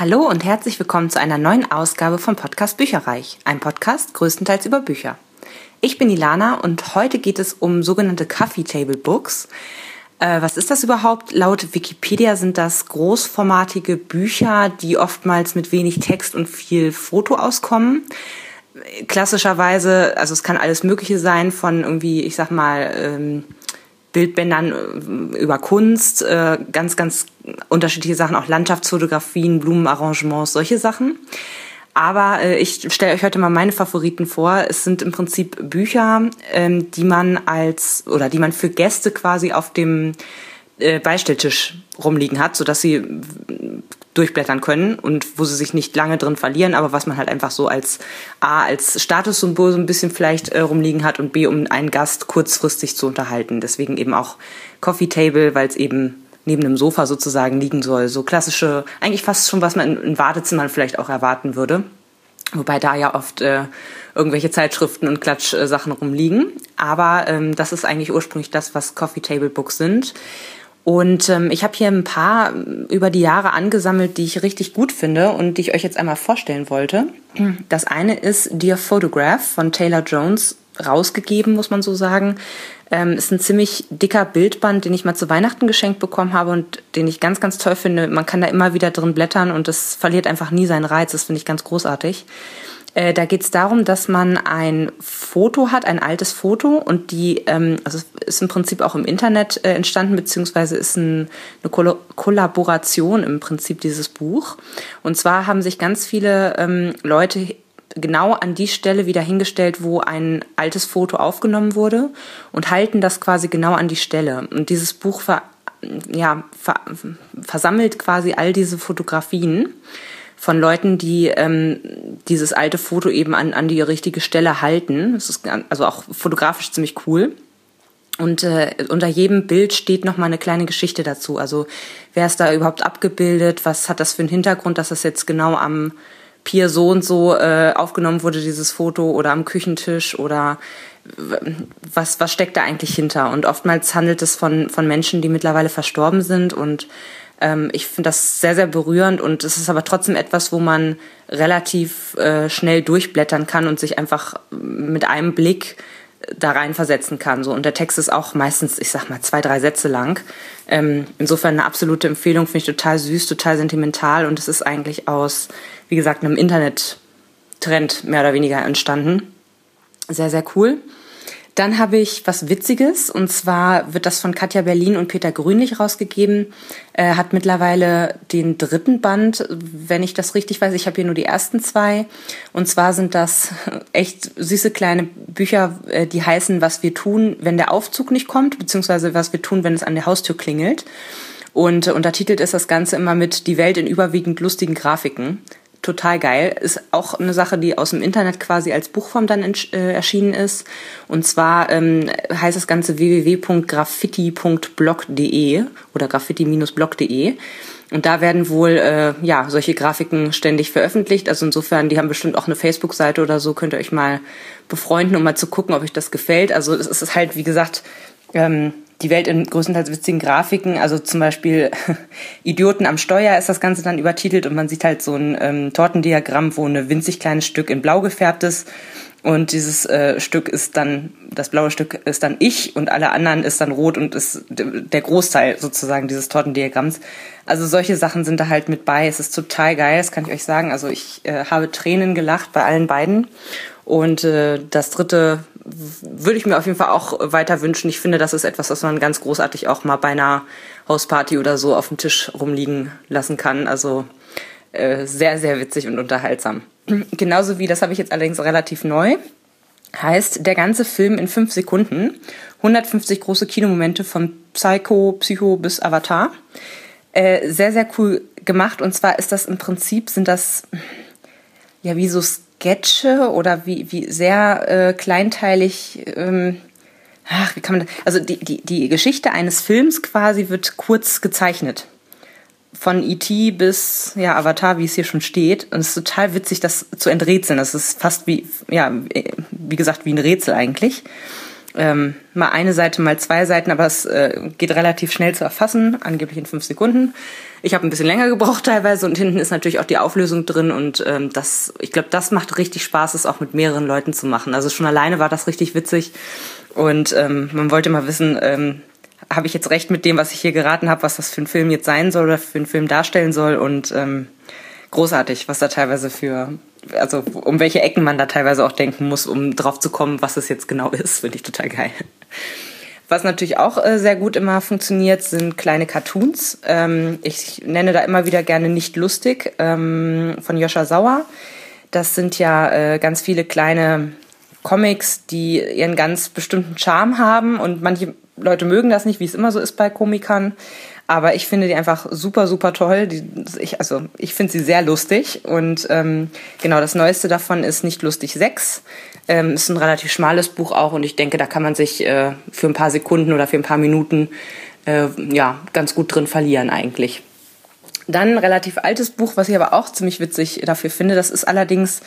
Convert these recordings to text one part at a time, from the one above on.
Hallo und herzlich willkommen zu einer neuen Ausgabe vom Podcast Bücherreich, ein Podcast größtenteils über Bücher. Ich bin Ilana und heute geht es um sogenannte Coffee Table Books. Äh, was ist das überhaupt? Laut Wikipedia sind das großformatige Bücher, die oftmals mit wenig Text und viel Foto auskommen. Klassischerweise, also es kann alles Mögliche sein, von irgendwie, ich sag mal, ähm, Bildbändern äh, über Kunst, äh, ganz, ganz unterschiedliche Sachen, auch Landschaftsfotografien, Blumenarrangements, solche Sachen. Aber äh, ich stelle euch heute mal meine Favoriten vor. Es sind im Prinzip Bücher, ähm, die man als oder die man für Gäste quasi auf dem Beistelltisch rumliegen hat, sodass sie durchblättern können und wo sie sich nicht lange drin verlieren, aber was man halt einfach so als A, als Statussymbol so ein bisschen vielleicht äh, rumliegen hat und B, um einen Gast kurzfristig zu unterhalten. Deswegen eben auch Coffee Table, weil es eben neben dem Sofa sozusagen liegen soll. So klassische, eigentlich fast schon, was man in, Wartezimmern vielleicht auch erwarten würde. Wobei da ja oft äh, irgendwelche Zeitschriften und Klatschsachen rumliegen. Aber ähm, das ist eigentlich ursprünglich das, was Coffee Table Books sind. Und ähm, ich habe hier ein paar ähm, über die Jahre angesammelt, die ich richtig gut finde und die ich euch jetzt einmal vorstellen wollte. Das eine ist Dear Photograph von Taylor Jones, rausgegeben, muss man so sagen. Ähm, ist ein ziemlich dicker Bildband, den ich mal zu Weihnachten geschenkt bekommen habe und den ich ganz, ganz toll finde. Man kann da immer wieder drin blättern und das verliert einfach nie seinen Reiz. Das finde ich ganz großartig. Äh, da geht es darum, dass man ein Foto hat, ein altes Foto und die, ähm, also ist im Prinzip auch im Internet äh, entstanden, beziehungsweise ist ein, eine Ko Kollaboration im Prinzip dieses Buch. Und zwar haben sich ganz viele ähm, Leute genau an die Stelle wieder hingestellt, wo ein altes Foto aufgenommen wurde und halten das quasi genau an die Stelle. Und dieses Buch ver, ja, ver, versammelt quasi all diese Fotografien von Leuten, die ähm, dieses alte Foto eben an, an die richtige Stelle halten. Das ist also auch fotografisch ziemlich cool. Und äh, unter jedem Bild steht noch mal eine kleine Geschichte dazu. Also wer ist da überhaupt abgebildet? Was hat das für einen Hintergrund, dass das jetzt genau am Pier so und so äh, aufgenommen wurde, dieses Foto, oder am Küchentisch oder was, was steckt da eigentlich hinter? Und oftmals handelt es von, von Menschen, die mittlerweile verstorben sind und ähm, ich finde das sehr, sehr berührend und es ist aber trotzdem etwas, wo man relativ äh, schnell durchblättern kann und sich einfach mit einem Blick da reinversetzen kann. So. Und der Text ist auch meistens, ich sag mal, zwei, drei Sätze lang. Ähm, insofern eine absolute Empfehlung, finde ich total süß, total sentimental und es ist eigentlich aus, wie gesagt, einem Internet-Trend mehr oder weniger entstanden. Sehr, sehr cool. Dann habe ich was Witziges und zwar wird das von Katja Berlin und Peter Grünlich rausgegeben. Er hat mittlerweile den dritten Band, wenn ich das richtig weiß. Ich habe hier nur die ersten zwei. Und zwar sind das echt süße kleine Bücher, äh, die heißen, was wir tun, wenn der Aufzug nicht kommt, beziehungsweise was wir tun, wenn es an der Haustür klingelt. Und untertitelt ist das Ganze immer mit Die Welt in überwiegend lustigen Grafiken total geil. Ist auch eine Sache, die aus dem Internet quasi als Buchform dann äh, erschienen ist. Und zwar ähm, heißt das Ganze www.graffiti.blog.de oder graffiti-blog.de. Und da werden wohl äh, ja solche Grafiken ständig veröffentlicht. Also insofern, die haben bestimmt auch eine Facebook-Seite oder so. Könnt ihr euch mal befreunden, um mal zu gucken, ob euch das gefällt. Also es ist halt, wie gesagt, ähm, die Welt in größtenteils witzigen Grafiken, also zum Beispiel Idioten am Steuer ist das Ganze dann übertitelt und man sieht halt so ein ähm, Tortendiagramm, wo ein winzig kleines Stück in blau gefärbt ist und dieses äh, Stück ist dann, das blaue Stück ist dann ich und alle anderen ist dann rot und ist der Großteil sozusagen dieses Tortendiagramms. Also solche Sachen sind da halt mit bei. Es ist total geil, das kann ich euch sagen. Also ich äh, habe Tränen gelacht bei allen beiden. Und äh, das dritte würde ich mir auf jeden Fall auch weiter wünschen. Ich finde, das ist etwas, was man ganz großartig auch mal bei einer Hausparty oder so auf dem Tisch rumliegen lassen kann. Also äh, sehr, sehr witzig und unterhaltsam. Genauso wie, das habe ich jetzt allerdings relativ neu, heißt der ganze Film in fünf Sekunden. 150 große Kinomomente von Psycho, Psycho bis Avatar. Äh, sehr, sehr cool gemacht. Und zwar ist das im Prinzip, sind das ja wie so Sketche oder wie, wie sehr äh, kleinteilig, ähm, ach, wie kann man das, also die, die, die Geschichte eines Films quasi wird kurz gezeichnet. Von E.T. bis ja, Avatar, wie es hier schon steht. Und es ist total witzig, das zu enträtseln. Das ist fast wie, ja, wie gesagt, wie ein Rätsel eigentlich. Ähm, mal eine Seite, mal zwei Seiten, aber es äh, geht relativ schnell zu erfassen, angeblich in fünf Sekunden. Ich habe ein bisschen länger gebraucht teilweise und hinten ist natürlich auch die Auflösung drin und ähm, das, ich glaube, das macht richtig Spaß, es auch mit mehreren Leuten zu machen. Also schon alleine war das richtig witzig und ähm, man wollte mal wissen, ähm, habe ich jetzt recht mit dem, was ich hier geraten habe, was das für ein Film jetzt sein soll oder für einen Film darstellen soll und ähm, großartig, was da teilweise für, also um welche Ecken man da teilweise auch denken muss, um drauf zu kommen, was es jetzt genau ist, finde ich total geil. Was natürlich auch äh, sehr gut immer funktioniert, sind kleine Cartoons. Ähm, ich nenne da immer wieder gerne nicht lustig ähm, von Joscha Sauer. Das sind ja äh, ganz viele kleine Comics, die ihren ganz bestimmten Charme haben und manche Leute mögen das nicht, wie es immer so ist bei Komikern. Aber ich finde die einfach super, super toll. Die, ich, also ich finde sie sehr lustig. Und ähm, genau, das Neueste davon ist Nicht lustig 6. Ähm, ist ein relativ schmales Buch auch und ich denke, da kann man sich äh, für ein paar Sekunden oder für ein paar Minuten äh, ja, ganz gut drin verlieren eigentlich. Dann ein relativ altes Buch, was ich aber auch ziemlich witzig dafür finde. Das ist allerdings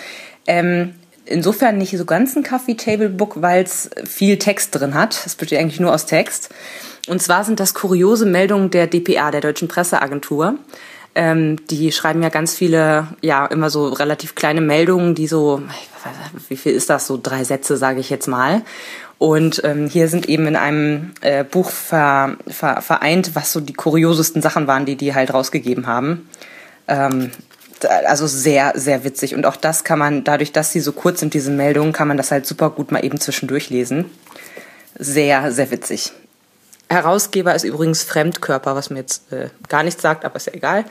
ähm, insofern nicht so ganz ein Coffee Table Book, weil es viel Text drin hat. Es besteht eigentlich nur aus Text. Und zwar sind das kuriose Meldungen der DPA, der Deutschen Presseagentur. Ähm, die schreiben ja ganz viele, ja, immer so relativ kleine Meldungen, die so, wie viel ist das, so drei Sätze, sage ich jetzt mal. Und ähm, hier sind eben in einem äh, Buch ver, ver, vereint, was so die kuriosesten Sachen waren, die die halt rausgegeben haben. Ähm, also sehr, sehr witzig. Und auch das kann man, dadurch, dass sie so kurz sind, diese Meldungen, kann man das halt super gut mal eben zwischendurch lesen. Sehr, sehr witzig. Herausgeber ist übrigens Fremdkörper, was mir jetzt äh, gar nichts sagt, aber ist ja egal.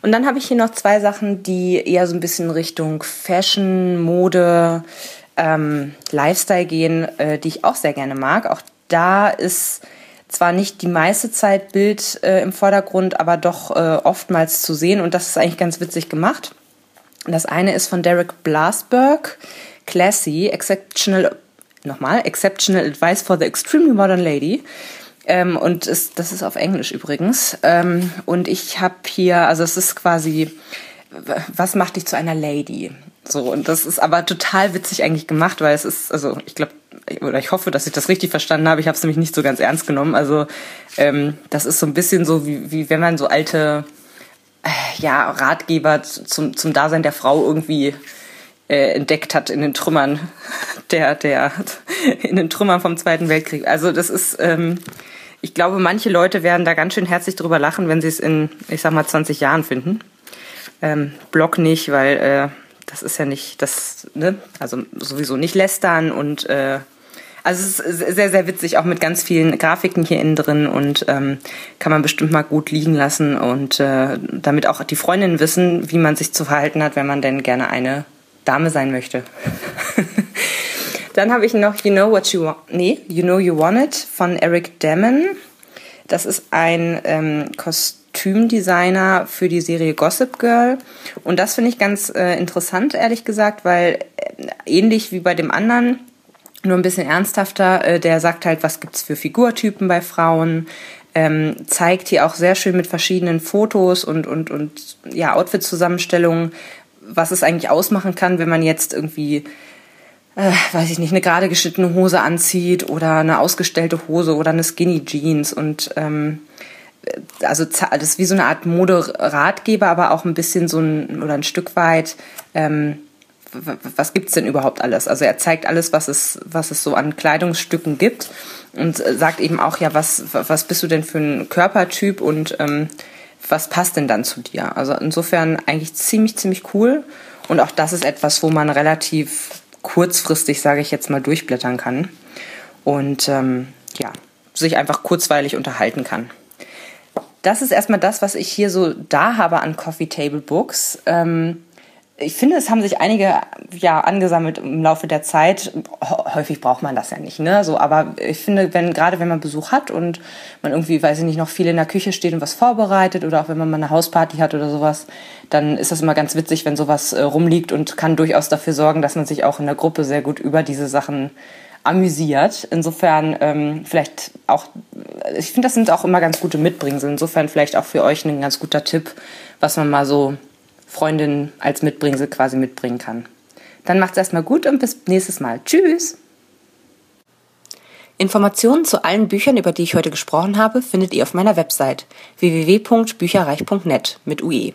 Und dann habe ich hier noch zwei Sachen, die eher so ein bisschen Richtung Fashion, Mode, ähm, Lifestyle gehen, äh, die ich auch sehr gerne mag. Auch da ist zwar nicht die meiste Zeit Bild äh, im Vordergrund, aber doch äh, oftmals zu sehen und das ist eigentlich ganz witzig gemacht. Das eine ist von Derek Blasberg, Classy, Exceptional, nochmal, Exceptional Advice for the Extremely Modern Lady. Ähm, und ist, das ist auf Englisch übrigens. Ähm, und ich habe hier, also es ist quasi, was macht dich zu einer Lady? So, und das ist aber total witzig eigentlich gemacht, weil es ist, also ich glaube, oder ich hoffe, dass ich das richtig verstanden habe. Ich habe es nämlich nicht so ganz ernst genommen. Also ähm, das ist so ein bisschen so, wie, wie wenn man so alte äh, ja, Ratgeber zum, zum Dasein der Frau irgendwie äh, entdeckt hat in den Trümmern der, der, in den Trümmern vom Zweiten Weltkrieg. Also das ist, ähm, ich glaube, manche Leute werden da ganz schön herzlich drüber lachen, wenn sie es in, ich sag mal, 20 Jahren finden. Ähm, Blog nicht, weil äh, das ist ja nicht das, ne, also sowieso nicht lästern und äh, also es ist sehr, sehr witzig, auch mit ganz vielen Grafiken hier innen drin und ähm, kann man bestimmt mal gut liegen lassen und äh, damit auch die Freundinnen wissen, wie man sich zu verhalten hat, wenn man denn gerne eine Dame sein möchte. Dann habe ich noch You Know What You Want, nee, You Know You Want It von Eric Damon. Das ist ein ähm, Kostümdesigner für die Serie Gossip Girl. Und das finde ich ganz äh, interessant, ehrlich gesagt, weil äh, ähnlich wie bei dem anderen, nur ein bisschen ernsthafter, äh, der sagt halt, was gibt's für Figurtypen bei Frauen, ähm, zeigt hier auch sehr schön mit verschiedenen Fotos und, und, und ja, Outfit-Zusammenstellungen, was es eigentlich ausmachen kann, wenn man jetzt irgendwie äh, weiß ich nicht, eine gerade geschnittene Hose anzieht oder eine ausgestellte Hose oder eine Skinny Jeans und ähm, also das ist wie so eine Art Moderatgeber, aber auch ein bisschen so ein oder ein Stück weit ähm, was gibt's denn überhaupt alles? Also er zeigt alles, was es, was es so an Kleidungsstücken gibt und sagt eben auch, ja, was, was bist du denn für ein Körpertyp und ähm, was passt denn dann zu dir? Also insofern eigentlich ziemlich, ziemlich cool. Und auch das ist etwas, wo man relativ kurzfristig, sage ich jetzt mal, durchblättern kann und ähm, ja, sich einfach kurzweilig unterhalten kann. Das ist erstmal das, was ich hier so da habe an Coffee Table Books. Ähm, ich finde, es haben sich einige ja angesammelt im Laufe der Zeit. Häufig braucht man das ja nicht, ne? So, aber ich finde, wenn gerade wenn man Besuch hat und man irgendwie, weiß ich nicht, noch viel in der Küche steht und was vorbereitet oder auch wenn man mal eine Hausparty hat oder sowas, dann ist das immer ganz witzig, wenn sowas äh, rumliegt und kann durchaus dafür sorgen, dass man sich auch in der Gruppe sehr gut über diese Sachen amüsiert. Insofern ähm, vielleicht auch, ich finde, das sind auch immer ganz gute Mitbringsel. Insofern vielleicht auch für euch ein ganz guter Tipp, was man mal so Freundin als Mitbringsel quasi mitbringen kann. Dann macht's erstmal gut und bis nächstes Mal. Tschüss! Informationen zu allen Büchern, über die ich heute gesprochen habe, findet ihr auf meiner Website www.bücherreich.net mit UE.